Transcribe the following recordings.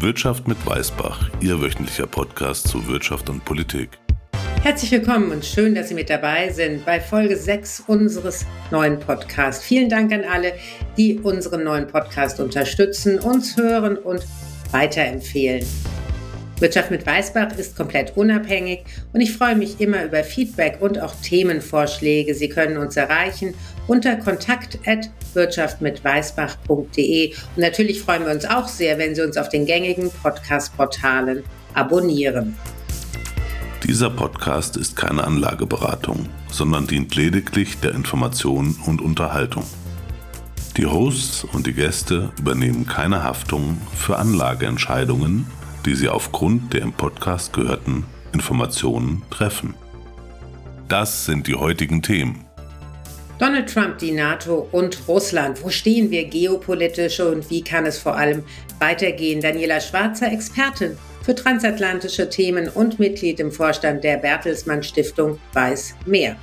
Wirtschaft mit Weißbach, Ihr wöchentlicher Podcast zu Wirtschaft und Politik. Herzlich willkommen und schön, dass Sie mit dabei sind bei Folge 6 unseres neuen Podcasts. Vielen Dank an alle, die unseren neuen Podcast unterstützen, uns hören und weiterempfehlen. Wirtschaft mit Weißbach ist komplett unabhängig und ich freue mich immer über Feedback und auch Themenvorschläge. Sie können uns erreichen unter kontakt@wirtschaftmitweißbach.de und natürlich freuen wir uns auch sehr, wenn Sie uns auf den gängigen Podcast-Portalen abonnieren. Dieser Podcast ist keine Anlageberatung, sondern dient lediglich der Information und Unterhaltung. Die Hosts und die Gäste übernehmen keine Haftung für Anlageentscheidungen die Sie aufgrund der im Podcast gehörten Informationen treffen. Das sind die heutigen Themen. Donald Trump, die NATO und Russland. Wo stehen wir geopolitisch und wie kann es vor allem weitergehen? Daniela Schwarzer, Expertin für transatlantische Themen und Mitglied im Vorstand der Bertelsmann Stiftung, weiß mehr.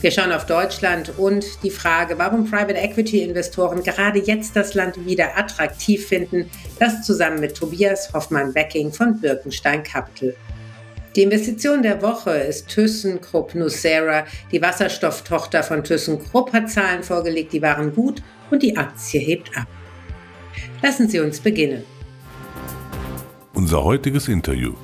Wir schauen auf Deutschland und die Frage, warum Private Equity Investoren gerade jetzt das Land wieder attraktiv finden, das zusammen mit Tobias Hoffmann-Becking von Birkenstein Capital. Die Investition der Woche ist ThyssenKrupp Nucera. Die Wasserstofftochter von ThyssenKrupp hat Zahlen vorgelegt, die waren gut und die Aktie hebt ab. Lassen Sie uns beginnen. Unser heutiges Interview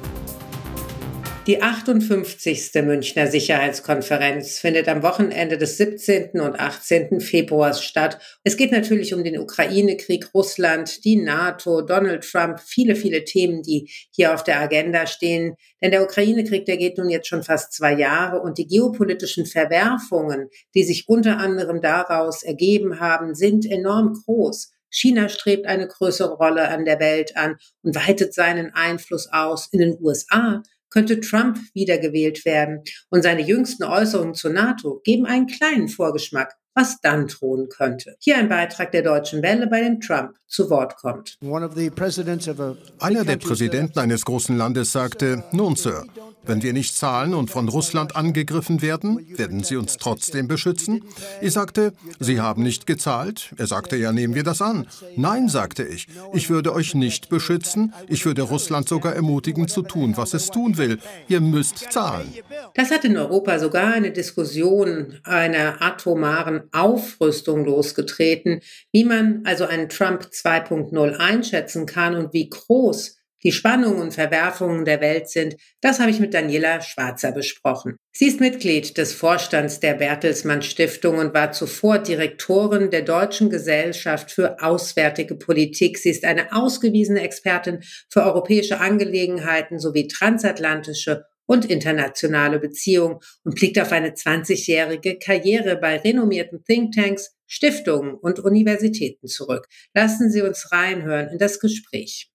die 58. Münchner Sicherheitskonferenz findet am Wochenende des 17. und 18. Februars statt. Es geht natürlich um den Ukraine-Krieg, Russland, die NATO, Donald Trump, viele, viele Themen, die hier auf der Agenda stehen. Denn der Ukraine-Krieg, der geht nun jetzt schon fast zwei Jahre und die geopolitischen Verwerfungen, die sich unter anderem daraus ergeben haben, sind enorm groß. China strebt eine größere Rolle an der Welt an und weitet seinen Einfluss aus. In den USA könnte Trump wiedergewählt werden. Und seine jüngsten Äußerungen zur NATO geben einen kleinen Vorgeschmack, was dann drohen könnte. Hier ein Beitrag der Deutschen Welle, bei dem Trump zu Wort kommt. Einer der Präsidenten eines großen Landes sagte, nun, Sir, wenn wir nicht zahlen und von Russland angegriffen werden, werden sie uns trotzdem beschützen? Ich sagte, Sie haben nicht gezahlt. Er sagte, ja, nehmen wir das an. Nein, sagte ich, ich würde euch nicht beschützen. Ich würde Russland sogar ermutigen zu tun, was es tun will. Ihr müsst zahlen. Das hat in Europa sogar eine Diskussion einer atomaren Aufrüstung losgetreten, wie man also einen Trump 2.0 einschätzen kann und wie groß die Spannungen und Verwerfungen der Welt sind, das habe ich mit Daniela Schwarzer besprochen. Sie ist Mitglied des Vorstands der Bertelsmann Stiftung und war zuvor Direktorin der Deutschen Gesellschaft für Auswärtige Politik. Sie ist eine ausgewiesene Expertin für europäische Angelegenheiten sowie transatlantische und internationale Beziehungen und blickt auf eine 20-jährige Karriere bei renommierten Thinktanks, Stiftungen und Universitäten zurück. Lassen Sie uns reinhören in das Gespräch.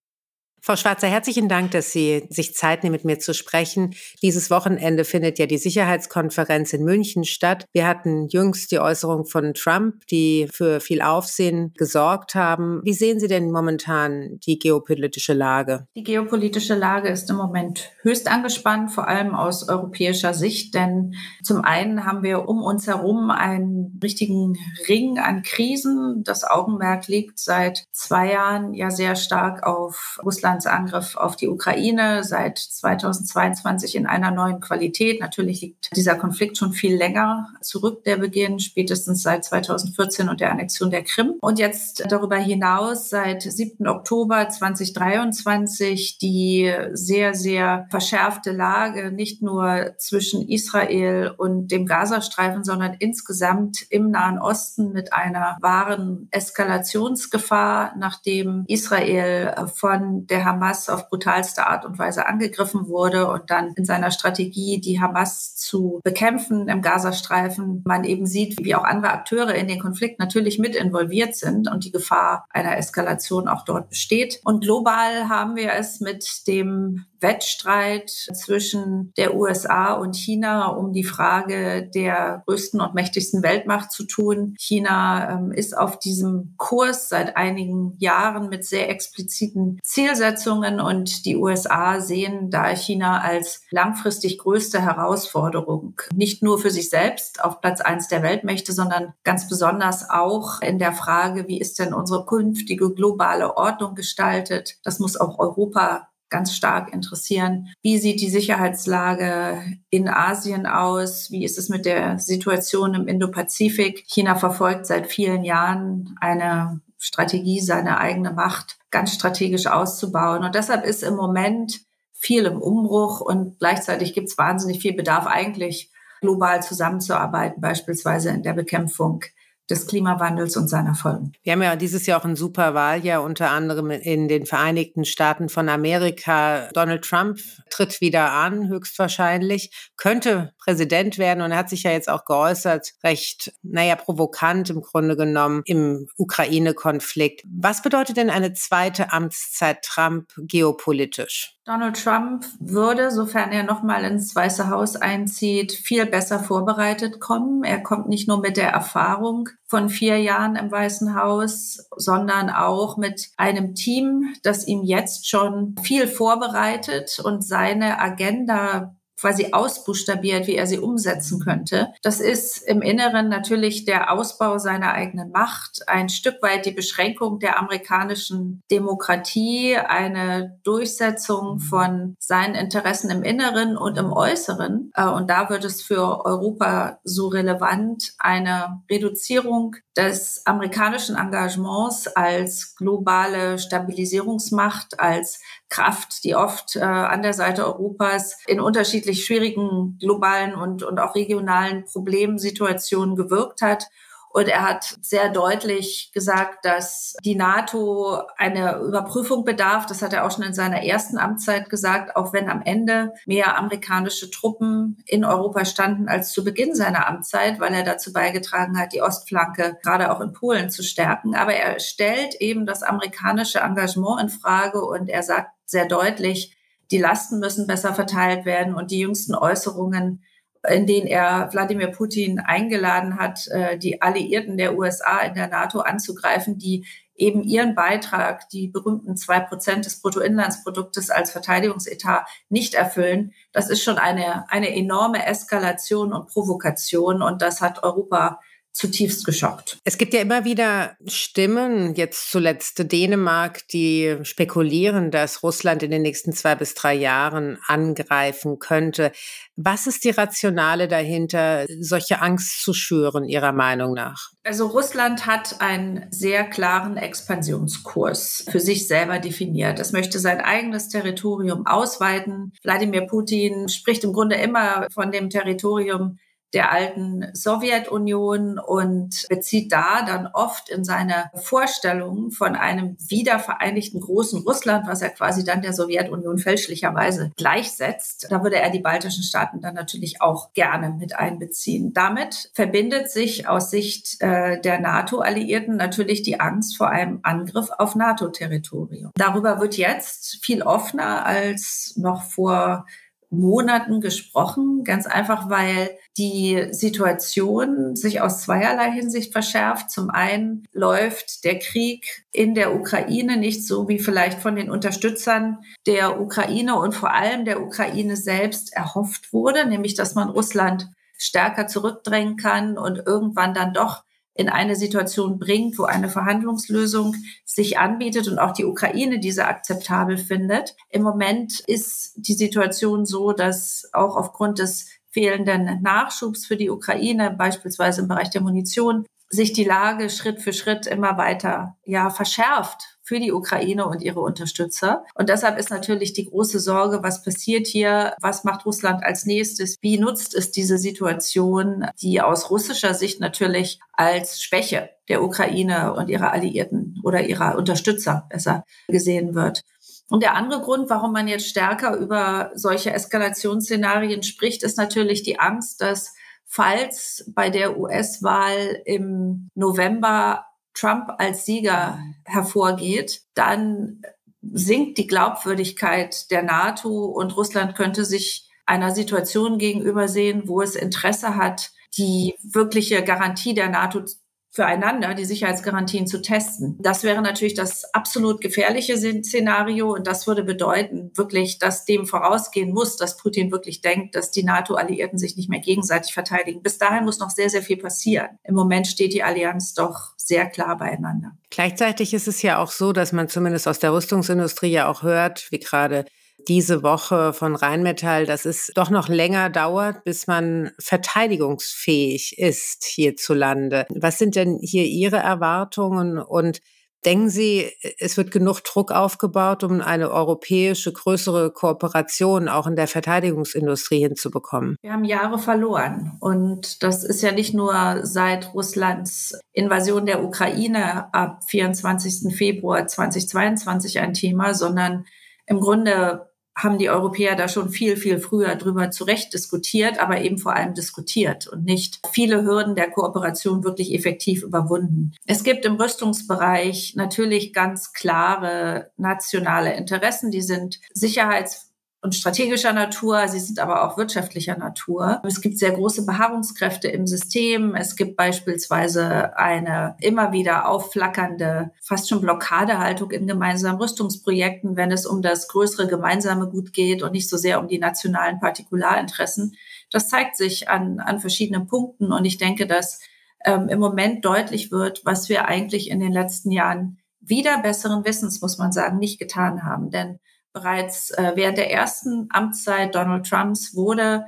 Frau Schwarzer, herzlichen Dank, dass Sie sich Zeit nehmen, mit mir zu sprechen. Dieses Wochenende findet ja die Sicherheitskonferenz in München statt. Wir hatten jüngst die Äußerung von Trump, die für viel Aufsehen gesorgt haben. Wie sehen Sie denn momentan die geopolitische Lage? Die geopolitische Lage ist im Moment höchst angespannt, vor allem aus europäischer Sicht, denn zum einen haben wir um uns herum einen richtigen Ring an Krisen. Das Augenmerk liegt seit zwei Jahren ja sehr stark auf Russland Russlands Angriff auf die Ukraine seit 2022 in einer neuen Qualität. Natürlich liegt dieser Konflikt schon viel länger zurück, der Beginn, spätestens seit 2014 und der Annexion der Krim. Und jetzt darüber hinaus seit 7. Oktober 2023 die sehr, sehr verschärfte Lage, nicht nur zwischen Israel und dem Gazastreifen, sondern insgesamt im Nahen Osten mit einer wahren Eskalationsgefahr, nachdem Israel von der der Hamas auf brutalste Art und Weise angegriffen wurde und dann in seiner Strategie, die Hamas zu bekämpfen im Gazastreifen, man eben sieht, wie auch andere Akteure in den Konflikt natürlich mit involviert sind und die Gefahr einer Eskalation auch dort besteht. Und global haben wir es mit dem Wettstreit zwischen der USA und China um die Frage der größten und mächtigsten Weltmacht zu tun. China ähm, ist auf diesem Kurs seit einigen Jahren mit sehr expliziten Zielsetzungen und die USA sehen da China als langfristig größte Herausforderung. Nicht nur für sich selbst auf Platz eins der Weltmächte, sondern ganz besonders auch in der Frage, wie ist denn unsere künftige globale Ordnung gestaltet? Das muss auch Europa ganz stark interessieren. Wie sieht die Sicherheitslage in Asien aus? Wie ist es mit der Situation im Indopazifik? China verfolgt seit vielen Jahren eine Strategie, seine eigene Macht ganz strategisch auszubauen. Und deshalb ist im Moment viel im Umbruch und gleichzeitig gibt es wahnsinnig viel Bedarf eigentlich global zusammenzuarbeiten, beispielsweise in der Bekämpfung des Klimawandels und seiner Folgen. Wir haben ja dieses Jahr auch ein super Wahljahr, unter anderem in den Vereinigten Staaten von Amerika. Donald Trump tritt wieder an, höchstwahrscheinlich, könnte Präsident werden und er hat sich ja jetzt auch geäußert, recht, naja, provokant im Grunde genommen im Ukraine-Konflikt. Was bedeutet denn eine zweite Amtszeit Trump geopolitisch? Donald Trump würde, sofern er nochmal ins Weiße Haus einzieht, viel besser vorbereitet kommen. Er kommt nicht nur mit der Erfahrung von vier Jahren im Weißen Haus, sondern auch mit einem Team, das ihm jetzt schon viel vorbereitet und seine Agenda quasi ausbuchstabiert, wie er sie umsetzen könnte. Das ist im Inneren natürlich der Ausbau seiner eigenen Macht, ein Stück weit die Beschränkung der amerikanischen Demokratie, eine Durchsetzung von seinen Interessen im Inneren und im Äußeren. Äh, und da wird es für Europa so relevant, eine Reduzierung des amerikanischen Engagements als globale Stabilisierungsmacht, als Kraft, die oft äh, an der Seite Europas in unterschiedlich schwierigen globalen und, und auch regionalen Problemsituationen gewirkt hat und er hat sehr deutlich gesagt, dass die NATO eine Überprüfung bedarf. Das hat er auch schon in seiner ersten Amtszeit gesagt, auch wenn am Ende mehr amerikanische Truppen in Europa standen als zu Beginn seiner Amtszeit, weil er dazu beigetragen hat, die Ostflanke gerade auch in Polen zu stärken. Aber er stellt eben das amerikanische Engagement in Frage und er sagt sehr deutlich, die Lasten müssen besser verteilt werden und die jüngsten Äußerungen in denen er Wladimir Putin eingeladen hat, äh, die Alliierten der USA in der NATO anzugreifen, die eben ihren Beitrag, die berühmten zwei Prozent des Bruttoinlandsproduktes als Verteidigungsetat nicht erfüllen. Das ist schon eine, eine enorme Eskalation und Provokation und das hat Europa zutiefst geschockt. Es gibt ja immer wieder Stimmen, jetzt zuletzt Dänemark, die spekulieren, dass Russland in den nächsten zwei bis drei Jahren angreifen könnte. Was ist die Rationale dahinter, solche Angst zu schüren, Ihrer Meinung nach? Also Russland hat einen sehr klaren Expansionskurs für sich selber definiert. Es möchte sein eigenes Territorium ausweiten. Wladimir Putin spricht im Grunde immer von dem Territorium der alten Sowjetunion und bezieht da dann oft in seine Vorstellungen von einem wiedervereinigten großen Russland, was er quasi dann der Sowjetunion fälschlicherweise gleichsetzt. Da würde er die baltischen Staaten dann natürlich auch gerne mit einbeziehen. Damit verbindet sich aus Sicht äh, der NATO-Alliierten natürlich die Angst vor einem Angriff auf NATO-Territorium. Darüber wird jetzt viel offener als noch vor Monaten gesprochen, ganz einfach, weil die Situation sich aus zweierlei Hinsicht verschärft. Zum einen läuft der Krieg in der Ukraine nicht so wie vielleicht von den Unterstützern der Ukraine und vor allem der Ukraine selbst erhofft wurde, nämlich dass man Russland stärker zurückdrängen kann und irgendwann dann doch in eine Situation bringt, wo eine Verhandlungslösung sich anbietet und auch die Ukraine diese akzeptabel findet. Im Moment ist die Situation so, dass auch aufgrund des fehlenden Nachschubs für die Ukraine, beispielsweise im Bereich der Munition, sich die Lage Schritt für Schritt immer weiter ja verschärft für die Ukraine und ihre Unterstützer. Und deshalb ist natürlich die große Sorge, was passiert hier? Was macht Russland als nächstes? Wie nutzt es diese Situation, die aus russischer Sicht natürlich als Schwäche der Ukraine und ihrer Alliierten oder ihrer Unterstützer besser gesehen wird? Und der andere Grund, warum man jetzt stärker über solche Eskalationsszenarien spricht, ist natürlich die Angst, dass falls bei der US-Wahl im November Trump als Sieger hervorgeht, dann sinkt die Glaubwürdigkeit der NATO und Russland könnte sich einer Situation gegenüber sehen, wo es Interesse hat, die wirkliche Garantie der NATO füreinander die Sicherheitsgarantien zu testen. Das wäre natürlich das absolut gefährliche Szenario und das würde bedeuten, wirklich, dass dem vorausgehen muss, dass Putin wirklich denkt, dass die NATO-Alliierten sich nicht mehr gegenseitig verteidigen. Bis dahin muss noch sehr, sehr viel passieren. Im Moment steht die Allianz doch sehr klar beieinander. Gleichzeitig ist es ja auch so, dass man zumindest aus der Rüstungsindustrie ja auch hört, wie gerade diese Woche von Rheinmetall, dass es doch noch länger dauert, bis man verteidigungsfähig ist hierzulande. Was sind denn hier Ihre Erwartungen und Denken Sie, es wird genug Druck aufgebaut, um eine europäische größere Kooperation auch in der Verteidigungsindustrie hinzubekommen? Wir haben Jahre verloren. Und das ist ja nicht nur seit Russlands Invasion der Ukraine ab 24. Februar 2022 ein Thema, sondern im Grunde haben die Europäer da schon viel, viel früher drüber zurecht diskutiert, aber eben vor allem diskutiert und nicht viele Hürden der Kooperation wirklich effektiv überwunden. Es gibt im Rüstungsbereich natürlich ganz klare nationale Interessen, die sind Sicherheits und strategischer Natur, sie sind aber auch wirtschaftlicher Natur. Es gibt sehr große Beharrungskräfte im System. Es gibt beispielsweise eine immer wieder aufflackernde, fast schon Blockadehaltung in gemeinsamen Rüstungsprojekten, wenn es um das größere gemeinsame Gut geht und nicht so sehr um die nationalen Partikularinteressen. Das zeigt sich an, an verschiedenen Punkten und ich denke, dass ähm, im Moment deutlich wird, was wir eigentlich in den letzten Jahren wieder besseren Wissens, muss man sagen, nicht getan haben. Denn Bereits äh, während der ersten Amtszeit Donald Trumps wurde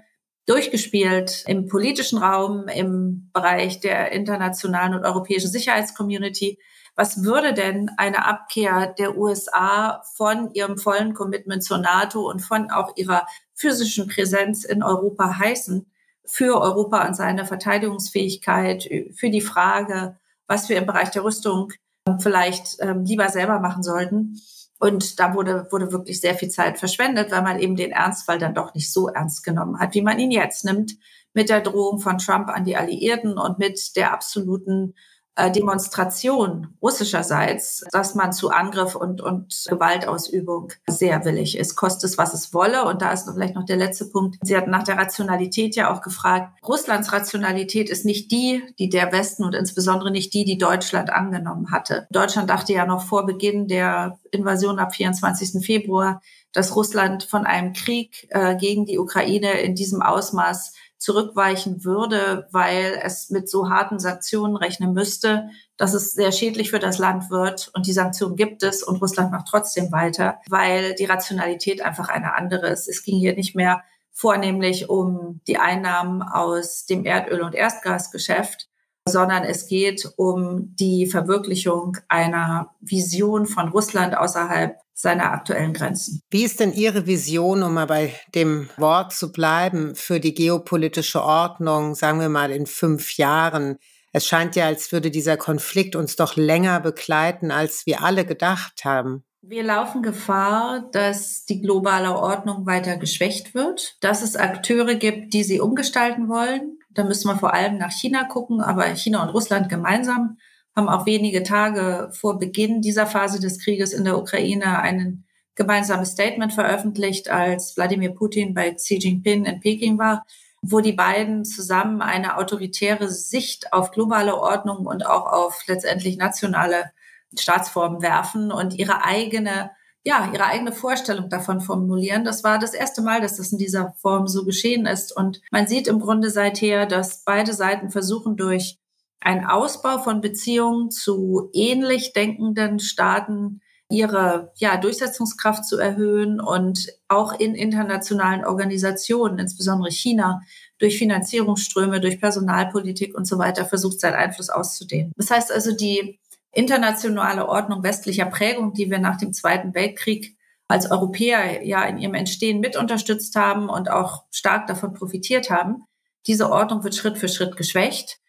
durchgespielt im politischen Raum, im Bereich der internationalen und europäischen Sicherheitscommunity. Was würde denn eine Abkehr der USA von ihrem vollen Commitment zur NATO und von auch ihrer physischen Präsenz in Europa heißen für Europa und seine Verteidigungsfähigkeit, für die Frage, was wir im Bereich der Rüstung vielleicht ähm, lieber selber machen sollten? Und da wurde, wurde wirklich sehr viel Zeit verschwendet, weil man eben den Ernstfall dann doch nicht so ernst genommen hat, wie man ihn jetzt nimmt, mit der Drohung von Trump an die Alliierten und mit der absoluten Demonstration russischerseits, dass man zu Angriff und, und Gewaltausübung sehr willig ist, kostet es, was es wolle. Und da ist vielleicht noch der letzte Punkt. Sie hatten nach der Rationalität ja auch gefragt. Russlands Rationalität ist nicht die, die der Westen und insbesondere nicht die, die Deutschland angenommen hatte. Deutschland dachte ja noch vor Beginn der Invasion ab 24. Februar, dass Russland von einem Krieg äh, gegen die Ukraine in diesem Ausmaß zurückweichen würde, weil es mit so harten Sanktionen rechnen müsste, dass es sehr schädlich für das Land wird. Und die Sanktionen gibt es und Russland macht trotzdem weiter, weil die Rationalität einfach eine andere ist. Es ging hier nicht mehr vornehmlich um die Einnahmen aus dem Erdöl- und Erdgasgeschäft, sondern es geht um die Verwirklichung einer Vision von Russland außerhalb seiner aktuellen Grenzen. Wie ist denn Ihre Vision, um mal bei dem Wort zu bleiben, für die geopolitische Ordnung, sagen wir mal in fünf Jahren? Es scheint ja, als würde dieser Konflikt uns doch länger begleiten, als wir alle gedacht haben. Wir laufen Gefahr, dass die globale Ordnung weiter geschwächt wird, dass es Akteure gibt, die sie umgestalten wollen. Da müssen wir vor allem nach China gucken, aber China und Russland gemeinsam haben auch wenige Tage vor Beginn dieser Phase des Krieges in der Ukraine ein gemeinsames Statement veröffentlicht, als Wladimir Putin bei Xi Jinping in Peking war, wo die beiden zusammen eine autoritäre Sicht auf globale Ordnung und auch auf letztendlich nationale Staatsformen werfen und ihre eigene ja, ihre eigene Vorstellung davon formulieren. Das war das erste Mal, dass das in dieser Form so geschehen ist. Und man sieht im Grunde seither, dass beide Seiten versuchen, durch ein Ausbau von Beziehungen zu ähnlich denkenden Staaten ihre ja, Durchsetzungskraft zu erhöhen und auch in internationalen Organisationen, insbesondere China, durch Finanzierungsströme, durch Personalpolitik und so weiter versucht, seinen Einfluss auszudehnen. Das heißt also, die internationale Ordnung westlicher Prägung, die wir nach dem Zweiten Weltkrieg als Europäer ja in ihrem Entstehen mit unterstützt haben und auch stark davon profitiert haben, diese Ordnung wird Schritt für Schritt geschwächt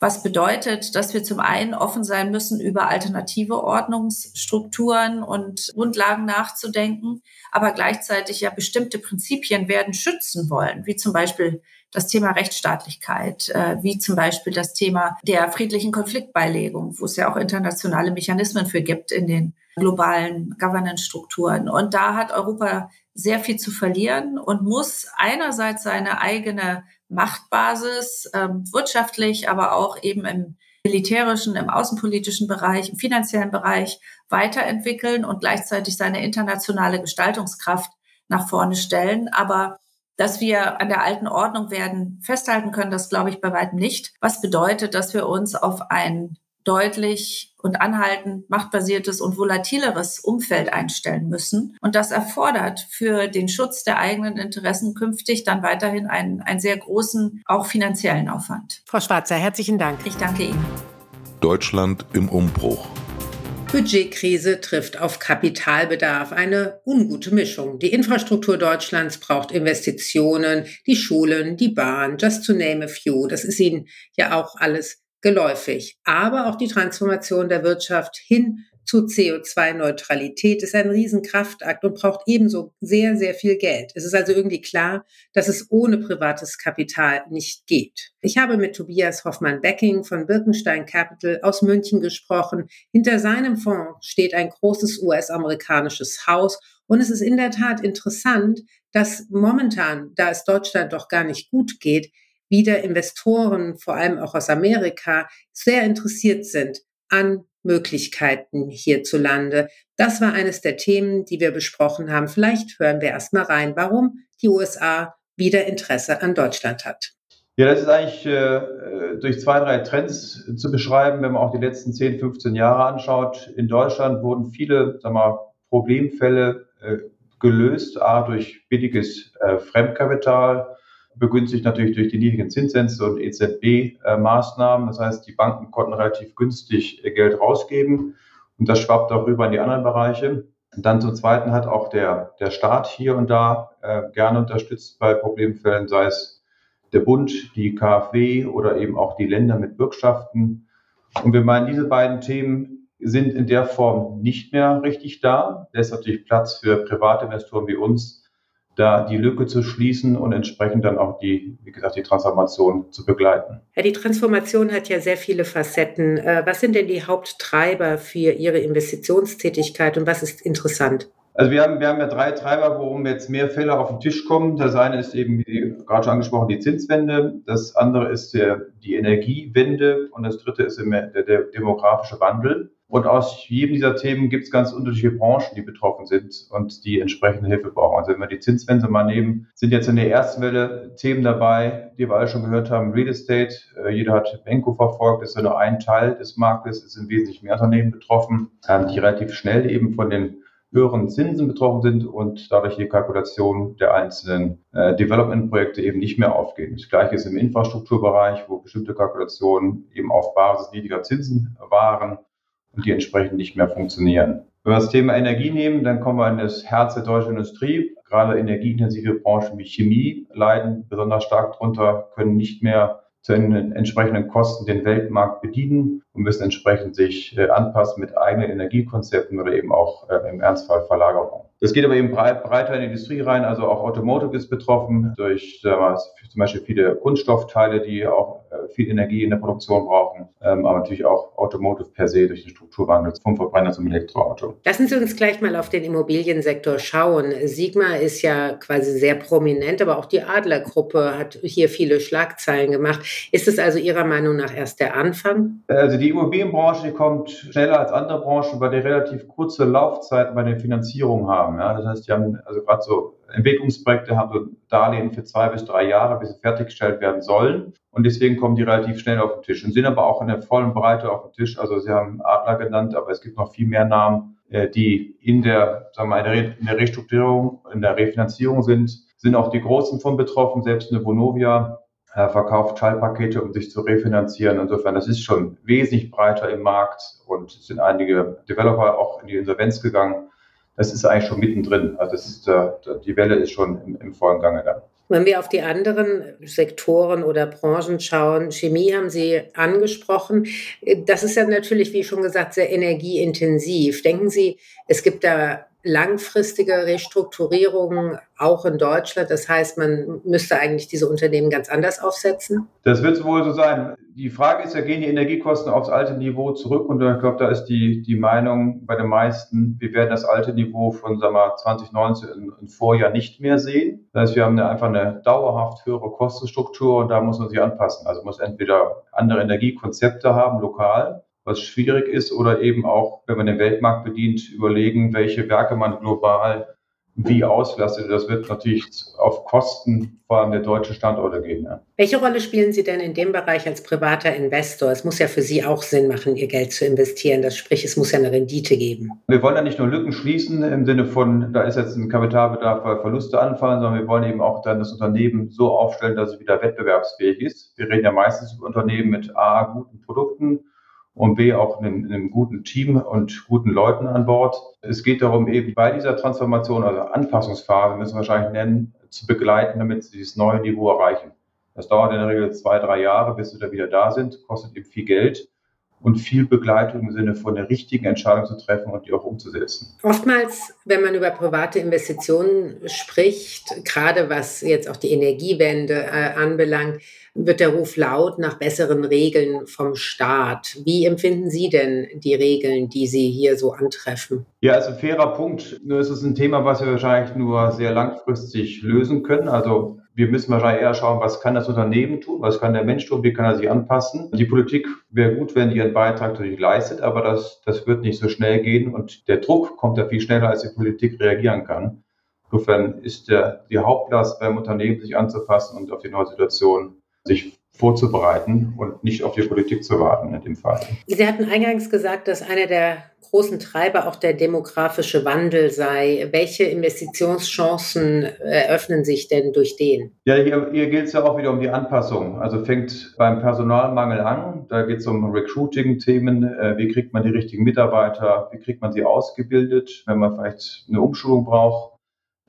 was bedeutet, dass wir zum einen offen sein müssen, über alternative Ordnungsstrukturen und Grundlagen nachzudenken, aber gleichzeitig ja bestimmte Prinzipien werden schützen wollen, wie zum Beispiel das Thema Rechtsstaatlichkeit, äh, wie zum Beispiel das Thema der friedlichen Konfliktbeilegung, wo es ja auch internationale Mechanismen für gibt in den globalen Governance-Strukturen. Und da hat Europa sehr viel zu verlieren und muss einerseits seine eigene Machtbasis äh, wirtschaftlich, aber auch eben im militärischen, im außenpolitischen Bereich, im finanziellen Bereich weiterentwickeln und gleichzeitig seine internationale Gestaltungskraft nach vorne stellen. Aber dass wir an der alten Ordnung werden festhalten können, das glaube ich bei weitem nicht. Was bedeutet, dass wir uns auf ein deutlich und anhaltend machtbasiertes und volatileres Umfeld einstellen müssen. Und das erfordert für den Schutz der eigenen Interessen künftig dann weiterhin einen, einen sehr großen, auch finanziellen Aufwand. Frau Schwarzer, herzlichen Dank. Ich danke Ihnen. Deutschland im Umbruch. Budgetkrise trifft auf Kapitalbedarf. Eine ungute Mischung. Die Infrastruktur Deutschlands braucht Investitionen, die Schulen, die Bahn, just to name a few. Das ist Ihnen ja auch alles geläufig. Aber auch die Transformation der Wirtschaft hin zu CO2-Neutralität ist ein Riesenkraftakt und braucht ebenso sehr, sehr viel Geld. Es ist also irgendwie klar, dass es ohne privates Kapital nicht geht. Ich habe mit Tobias Hoffmann-Becking von Birkenstein Capital aus München gesprochen. Hinter seinem Fonds steht ein großes US-amerikanisches Haus und es ist in der Tat interessant, dass momentan, da es Deutschland doch gar nicht gut geht, wieder Investoren, vor allem auch aus Amerika, sehr interessiert sind an Möglichkeiten hierzulande. Das war eines der Themen, die wir besprochen haben. Vielleicht hören wir erst mal rein, warum die USA wieder Interesse an Deutschland hat. Ja, das ist eigentlich äh, durch zwei, drei Trends zu beschreiben, wenn man auch die letzten 10, 15 Jahre anschaut. In Deutschland wurden viele sag mal, Problemfälle äh, gelöst, a, durch billiges äh, Fremdkapital, begünstigt natürlich durch die niedrigen Zinssätze und EZB-Maßnahmen. Das heißt, die Banken konnten relativ günstig Geld rausgeben und das schwappt auch rüber in die anderen Bereiche. Und dann zum Zweiten hat auch der, der Staat hier und da äh, gerne unterstützt bei Problemfällen, sei es der Bund, die KfW oder eben auch die Länder mit Bürgschaften. Und wir meinen, diese beiden Themen sind in der Form nicht mehr richtig da. Da ist natürlich Platz für private Investoren wie uns, da die Lücke zu schließen und entsprechend dann auch die, wie gesagt, die Transformation zu begleiten. Ja, die Transformation hat ja sehr viele Facetten. Äh, was sind denn die Haupttreiber für Ihre Investitionstätigkeit und was ist interessant? Also wir haben, wir haben ja drei Treiber, worum jetzt mehr Fälle auf den Tisch kommen. Das eine ist eben, wie gerade schon angesprochen, die Zinswende. Das andere ist der, die Energiewende. Und das dritte ist der, der demografische Wandel. Und aus jedem dieser Themen gibt es ganz unterschiedliche Branchen, die betroffen sind und die entsprechende Hilfe brauchen. Also wenn wir die Zinswende mal nehmen, sind jetzt in der ersten Welle Themen dabei, die wir alle schon gehört haben, Real Estate. Äh, jeder hat Benko verfolgt, ist ja nur ein Teil des Marktes, es sind wesentlich mehr Unternehmen betroffen, ähm, die relativ schnell eben von den höheren Zinsen betroffen sind und dadurch die Kalkulation der einzelnen äh, Development-Projekte eben nicht mehr aufgehen. Das gleiche ist im Infrastrukturbereich, wo bestimmte Kalkulationen eben auf Basis niedriger Zinsen waren und die entsprechend nicht mehr funktionieren. Wenn wir das Thema Energie nehmen, dann kommen wir in das Herz der deutschen Industrie. Gerade energieintensive Branchen wie Chemie leiden besonders stark darunter, können nicht mehr zu den entsprechenden Kosten den Weltmarkt bedienen und müssen entsprechend sich äh, anpassen mit eigenen Energiekonzepten oder eben auch äh, im Ernstfall Verlagerung. Das geht aber eben breit, breiter in die Industrie rein, also auch Automotive ist betroffen durch mal, zum Beispiel viele Kunststoffteile, die auch äh, viel Energie in der Produktion brauchen, ähm, aber natürlich auch Automotive per se durch den Strukturwandel vom Verbrenner zum Elektroauto. Lassen Sie uns gleich mal auf den Immobiliensektor schauen. Sigma ist ja quasi sehr prominent, aber auch die Adlergruppe hat hier viele Schlagzeilen gemacht. Ist es also Ihrer Meinung nach erst der Anfang? Also die Immobilienbranche die kommt schneller als andere Branchen, weil die relativ kurze Laufzeiten bei der Finanzierung haben. Ja? Das heißt, die haben also gerade so Entwicklungsprojekte haben so Darlehen für zwei bis drei Jahre, bis sie fertiggestellt werden sollen. Und deswegen kommen die relativ schnell auf den Tisch und sind aber auch in der vollen Breite auf dem Tisch. Also Sie haben Adler genannt, aber es gibt noch viel mehr Namen, äh, die in der, sagen wir in der Restrukturierung, in der Refinanzierung sind. Sind auch die Großen von betroffen, selbst eine Vonovia verkauft Teilpakete, um sich zu refinanzieren. Insofern, das ist schon wesentlich breiter im Markt und sind einige Developer auch in die Insolvenz gegangen das ist eigentlich schon mittendrin. Also ist, äh, die Welle ist schon im, im vollen Gange da. Wenn wir auf die anderen Sektoren oder Branchen schauen, Chemie haben Sie angesprochen. Das ist ja natürlich, wie schon gesagt, sehr energieintensiv. Denken Sie, es gibt da langfristige Restrukturierungen auch in Deutschland? Das heißt, man müsste eigentlich diese Unternehmen ganz anders aufsetzen? Das wird wohl so sein. Die Frage ist ja, gehen die Energiekosten aufs alte Niveau zurück? Und ich glaube, da ist die, die Meinung bei den meisten, wir werden das alte Niveau von sagen wir, 2019 im Vorjahr nicht mehr sehen. Das heißt, wir haben eine, einfach eine dauerhaft höhere Kostenstruktur und da muss man sich anpassen. Also muss entweder andere Energiekonzepte haben, lokal, was schwierig ist, oder eben auch, wenn man den Weltmarkt bedient, überlegen, welche Werke man global wie auslastet. Das wird natürlich auf Kosten vor allem der deutschen Standorte gehen. Ja. Welche Rolle spielen Sie denn in dem Bereich als privater Investor? Es muss ja für Sie auch Sinn machen, Ihr Geld zu investieren. Das sprich, es muss ja eine Rendite geben. Wir wollen ja nicht nur Lücken schließen im Sinne von, da ist jetzt ein Kapitalbedarf, weil Verluste anfallen, sondern wir wollen eben auch dann das Unternehmen so aufstellen, dass es wieder wettbewerbsfähig ist. Wir reden ja meistens über Unternehmen mit A, guten Produkten und B auch einem, einem guten Team und guten Leuten an Bord. Es geht darum, eben bei dieser Transformation, also Anpassungsphase, müssen wir wahrscheinlich nennen, zu begleiten, damit sie dieses neue Niveau erreichen. Das dauert in der Regel zwei, drei Jahre, bis sie da wieder da sind, kostet eben viel Geld und viel Begleitung im Sinne von der richtigen Entscheidung zu treffen und die auch umzusetzen. Oftmals, wenn man über private Investitionen spricht, gerade was jetzt auch die Energiewende äh, anbelangt, wird der Ruf laut nach besseren Regeln vom Staat. Wie empfinden Sie denn die Regeln, die Sie hier so antreffen? Ja, also fairer Punkt. Nur ist es ein Thema, was wir wahrscheinlich nur sehr langfristig lösen können. Also wir müssen wahrscheinlich eher schauen, was kann das Unternehmen tun, was kann der Mensch tun, wie kann er sich anpassen. Die Politik wäre gut, wenn die ihren Beitrag natürlich leistet, aber das, das wird nicht so schnell gehen und der Druck kommt ja viel schneller, als die Politik reagieren kann. Insofern ist der, die Hauptlast beim Unternehmen, sich anzupassen und auf die neue Situation sich vorzubereiten und nicht auf die Politik zu warten in dem Fall. Sie hatten eingangs gesagt, dass einer der großen Treiber auch der demografische Wandel sei. Welche Investitionschancen eröffnen sich denn durch den? Ja, hier, hier geht es ja auch wieder um die Anpassung. Also fängt beim Personalmangel an. Da geht es um Recruiting-Themen. Äh, wie kriegt man die richtigen Mitarbeiter? Wie kriegt man sie ausgebildet, wenn man vielleicht eine Umschulung braucht?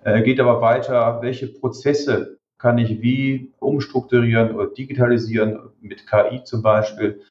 Äh, geht aber weiter, welche Prozesse kann ich wie umstrukturieren oder digitalisieren, mit KI zum Beispiel,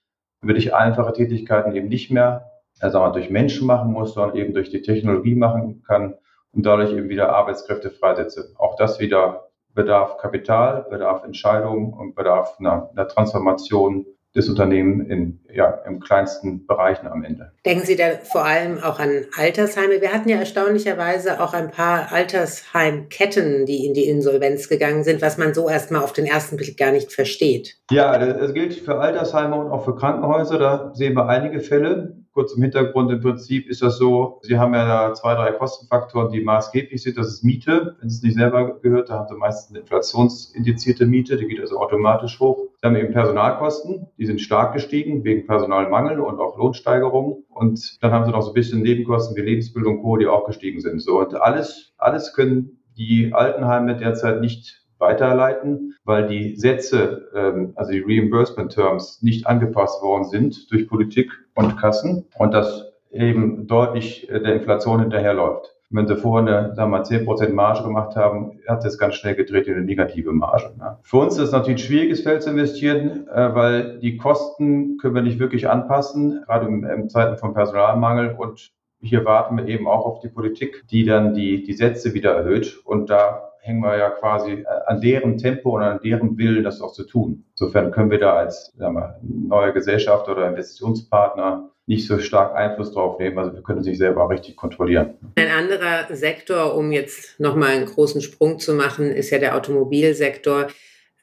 damit ich einfache Tätigkeiten eben nicht mehr also durch Menschen machen muss, sondern eben durch die Technologie machen kann und dadurch eben wieder Arbeitskräfte freisetze. Auch das wieder bedarf Kapital, bedarf Entscheidungen und bedarf einer, einer Transformation des Unternehmens in, ja, im kleinsten Bereichen am Ende. Denken Sie da vor allem auch an Altersheime? Wir hatten ja erstaunlicherweise auch ein paar Altersheimketten, die in die Insolvenz gegangen sind, was man so erstmal auf den ersten Blick gar nicht versteht. Ja, das gilt für Altersheime und auch für Krankenhäuser. Da sehen wir einige Fälle. Kurz im Hintergrund, im Prinzip ist das so, Sie haben ja da zwei, drei Kostenfaktoren, die maßgeblich sind. Das ist Miete. Wenn es nicht selber gehört, da haben Sie meistens eine inflationsindizierte Miete, die geht also automatisch hoch. Sie haben eben Personalkosten, die sind stark gestiegen wegen Personalmangel und auch Lohnsteigerungen. Und dann haben Sie noch so ein bisschen Nebenkosten wie Lebensbildung und Co., die auch gestiegen sind. So, und alles, alles können die Altenheime derzeit nicht weiterleiten, weil die Sätze, ähm, also die Reimbursement Terms, nicht angepasst worden sind durch Politik und Kassen und das eben deutlich äh, der Inflation hinterherläuft. Wenn sie vorher eine sagen wir, 10% Marge gemacht haben, hat es ganz schnell gedreht in eine negative Marge. Ne? Für uns ist es natürlich ein schwieriges Feld zu investieren, äh, weil die Kosten können wir nicht wirklich anpassen, gerade in, in Zeiten von Personalmangel und hier warten wir eben auch auf die Politik, die dann die, die Sätze wieder erhöht. Und da hängen wir ja quasi äh, an deren Tempo und an deren Willen, das auch zu tun. Insofern können wir da als wir, neue Gesellschaft oder Investitionspartner nicht so stark Einfluss drauf nehmen. Also wir können sich selber richtig kontrollieren. Ein anderer Sektor, um jetzt nochmal einen großen Sprung zu machen, ist ja der Automobilsektor.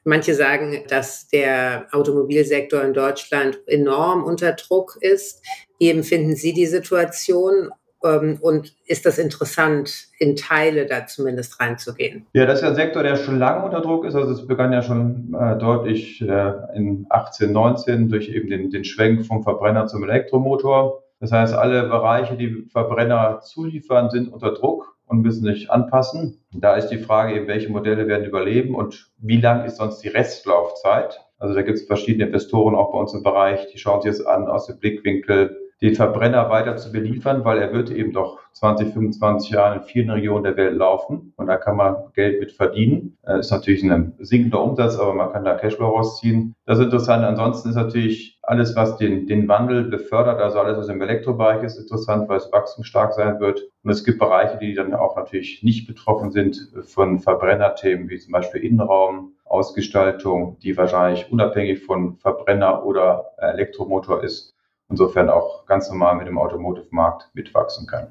Manche sagen, dass der Automobilsektor in Deutschland enorm unter Druck ist. Wie empfinden Sie die Situation? Ähm, und ist das interessant, in Teile da zumindest reinzugehen? Ja, das ist ja ein Sektor, der schon lange unter Druck ist. Also es begann ja schon äh, deutlich äh, in 18, 19 durch eben den, den Schwenk vom Verbrenner zum Elektromotor. Das heißt, alle Bereiche, die Verbrenner zuliefern, sind unter Druck und müssen sich anpassen. Da ist die Frage eben, welche Modelle werden überleben und wie lang ist sonst die Restlaufzeit? Also da gibt es verschiedene Investoren auch bei uns im Bereich, die schauen sich das an aus dem Blickwinkel, den Verbrenner weiter zu beliefern, weil er wird eben doch 20, 25 Jahre in vielen Regionen der Welt laufen und da kann man Geld mit verdienen. Das äh, ist natürlich ein sinkender Umsatz, aber man kann da Cashflow rausziehen. Das ist interessant. Ansonsten ist natürlich alles, was den, den Wandel befördert, also alles, was im Elektrobereich ist, interessant, weil es wachstumsstark sein wird. Und es gibt Bereiche, die dann auch natürlich nicht betroffen sind von Verbrennerthemen, wie zum Beispiel Innenraum, Ausgestaltung, die wahrscheinlich unabhängig von Verbrenner oder Elektromotor ist insofern auch ganz normal mit dem Automotive-Markt mitwachsen kann.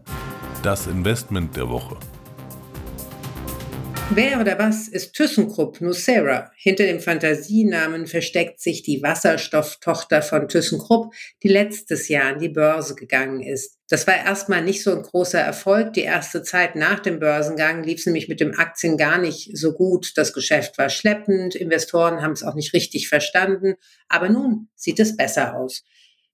Das Investment der Woche. Wer oder was ist ThyssenKrupp Nucera? Hinter dem Fantasienamen versteckt sich die Wasserstofftochter von ThyssenKrupp, die letztes Jahr an die Börse gegangen ist. Das war erstmal nicht so ein großer Erfolg. Die erste Zeit nach dem Börsengang lief es nämlich mit dem Aktien gar nicht so gut. Das Geschäft war schleppend, Investoren haben es auch nicht richtig verstanden. Aber nun sieht es besser aus.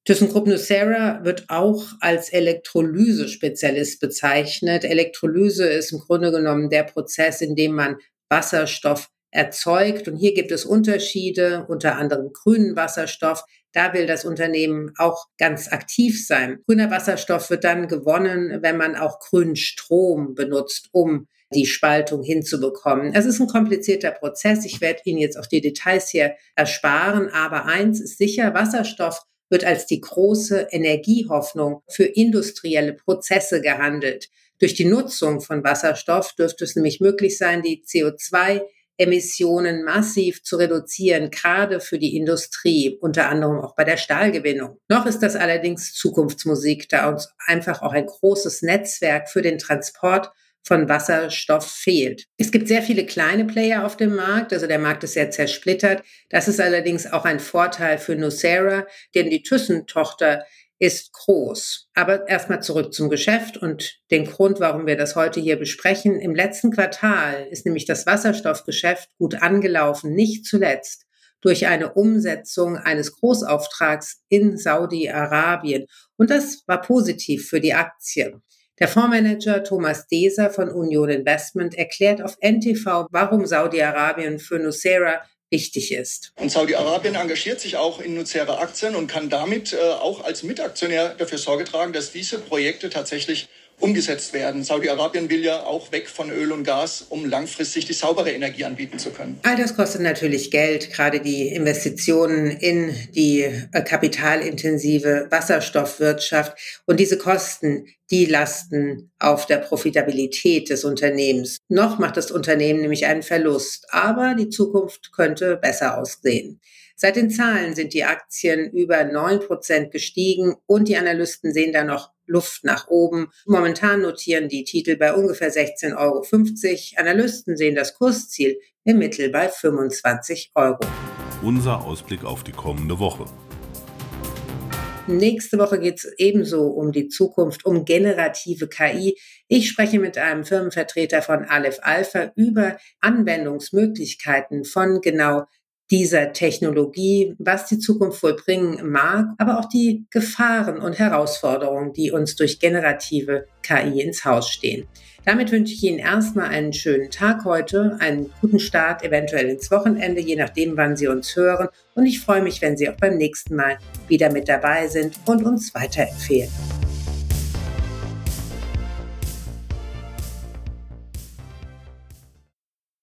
ThyssenKrupp Nucera wird auch als Elektrolyse-Spezialist bezeichnet. Elektrolyse ist im Grunde genommen der Prozess, in dem man Wasserstoff erzeugt. Und hier gibt es Unterschiede, unter anderem grünen Wasserstoff. Da will das Unternehmen auch ganz aktiv sein. Grüner Wasserstoff wird dann gewonnen, wenn man auch grünen Strom benutzt, um die Spaltung hinzubekommen. Es ist ein komplizierter Prozess. Ich werde Ihnen jetzt auch die Details hier ersparen. Aber eins ist sicher, Wasserstoff wird als die große Energiehoffnung für industrielle Prozesse gehandelt. Durch die Nutzung von Wasserstoff dürfte es nämlich möglich sein, die CO2 Emissionen massiv zu reduzieren, gerade für die Industrie, unter anderem auch bei der Stahlgewinnung. Noch ist das allerdings Zukunftsmusik, da uns einfach auch ein großes Netzwerk für den Transport von Wasserstoff fehlt. Es gibt sehr viele kleine Player auf dem Markt, also der Markt ist sehr zersplittert. Das ist allerdings auch ein Vorteil für Nucera, denn die Thyssen-Tochter ist groß. Aber erstmal zurück zum Geschäft und den Grund, warum wir das heute hier besprechen. Im letzten Quartal ist nämlich das Wasserstoffgeschäft gut angelaufen, nicht zuletzt durch eine Umsetzung eines Großauftrags in Saudi-Arabien. Und das war positiv für die Aktie. Der Fondsmanager Thomas Deser von Union Investment erklärt auf NTV, warum Saudi-Arabien für Nucera wichtig ist. Und Saudi-Arabien engagiert sich auch in Nucera Aktien und kann damit äh, auch als Mitaktionär dafür Sorge tragen, dass diese Projekte tatsächlich umgesetzt werden. Saudi-Arabien will ja auch weg von Öl und Gas, um langfristig die saubere Energie anbieten zu können. All das kostet natürlich Geld, gerade die Investitionen in die äh, kapitalintensive Wasserstoffwirtschaft. Und diese Kosten, die lasten auf der Profitabilität des Unternehmens. Noch macht das Unternehmen nämlich einen Verlust, aber die Zukunft könnte besser aussehen. Seit den Zahlen sind die Aktien über neun Prozent gestiegen und die Analysten sehen da noch Luft nach oben. Momentan notieren die Titel bei ungefähr 16,50 Euro. Analysten sehen das Kursziel im Mittel bei 25 Euro. Unser Ausblick auf die kommende Woche. Nächste Woche geht es ebenso um die Zukunft, um generative KI. Ich spreche mit einem Firmenvertreter von Aleph Alpha über Anwendungsmöglichkeiten von genau dieser Technologie, was die Zukunft wohl bringen mag, aber auch die Gefahren und Herausforderungen, die uns durch generative KI ins Haus stehen. Damit wünsche ich Ihnen erstmal einen schönen Tag heute, einen guten Start eventuell ins Wochenende, je nachdem, wann Sie uns hören. Und ich freue mich, wenn Sie auch beim nächsten Mal wieder mit dabei sind und uns weiterempfehlen.